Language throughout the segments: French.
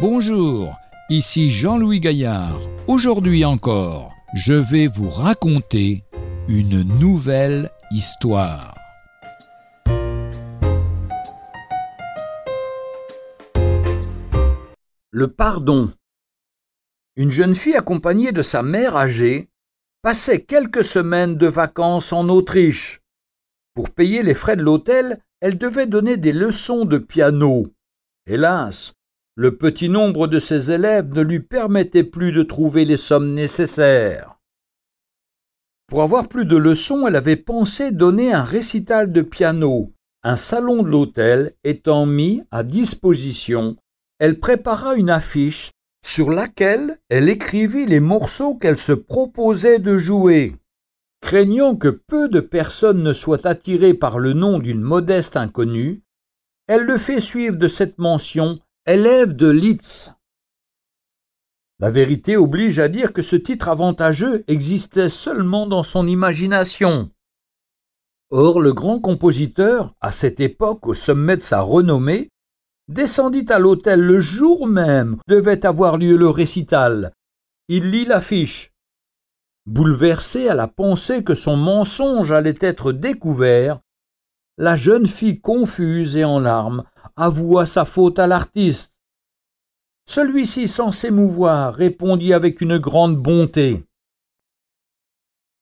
Bonjour, ici Jean-Louis Gaillard. Aujourd'hui encore, je vais vous raconter une nouvelle histoire. Le pardon. Une jeune fille accompagnée de sa mère âgée passait quelques semaines de vacances en Autriche. Pour payer les frais de l'hôtel, elle devait donner des leçons de piano. Hélas, le petit nombre de ses élèves ne lui permettait plus de trouver les sommes nécessaires. Pour avoir plus de leçons, elle avait pensé donner un récital de piano. Un salon de l'hôtel étant mis à disposition, elle prépara une affiche sur laquelle elle écrivit les morceaux qu'elle se proposait de jouer. Craignant que peu de personnes ne soient attirées par le nom d'une modeste inconnue, elle le fait suivre de cette mention élève de Litz. La vérité oblige à dire que ce titre avantageux existait seulement dans son imagination. Or, le grand compositeur, à cette époque au sommet de sa renommée, descendit à l'hôtel le jour même devait avoir lieu le récital. Il lit l'affiche. Bouleversée à la pensée que son mensonge allait être découvert, la jeune fille confuse et en larmes avoua sa faute à l'artiste. Celui-ci, sans s'émouvoir, répondit avec une grande bonté.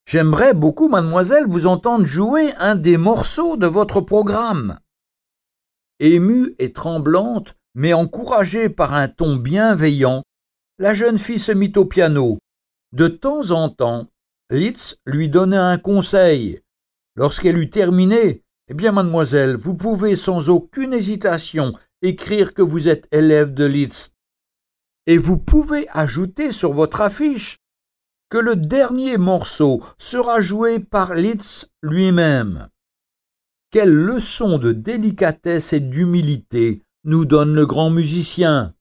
J'aimerais beaucoup, mademoiselle, vous entendre jouer un des morceaux de votre programme. Émue et tremblante, mais encouragée par un ton bienveillant, la jeune fille se mit au piano. De temps en temps, Litz lui donnait un conseil. Lorsqu'elle eut terminé, eh bien, mademoiselle, vous pouvez sans aucune hésitation écrire que vous êtes élève de Litz. Et vous pouvez ajouter sur votre affiche que le dernier morceau sera joué par Litz lui-même. Quelle leçon de délicatesse et d'humilité nous donne le grand musicien.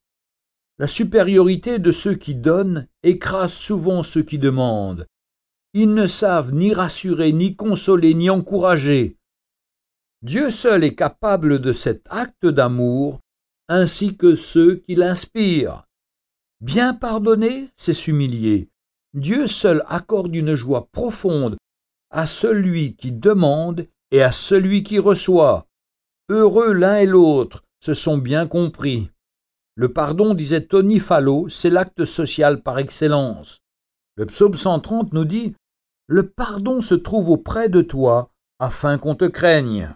La supériorité de ceux qui donnent écrase souvent ceux qui demandent. Ils ne savent ni rassurer, ni consoler, ni encourager. Dieu seul est capable de cet acte d'amour, ainsi que ceux qui l'inspirent. Bien pardonner, c'est s'humilier. Dieu seul accorde une joie profonde à celui qui demande et à celui qui reçoit. Heureux l'un et l'autre, se sont bien compris. Le pardon, disait Tony Fallot, c'est l'acte social par excellence. Le psaume 130 nous dit Le pardon se trouve auprès de toi, afin qu'on te craigne.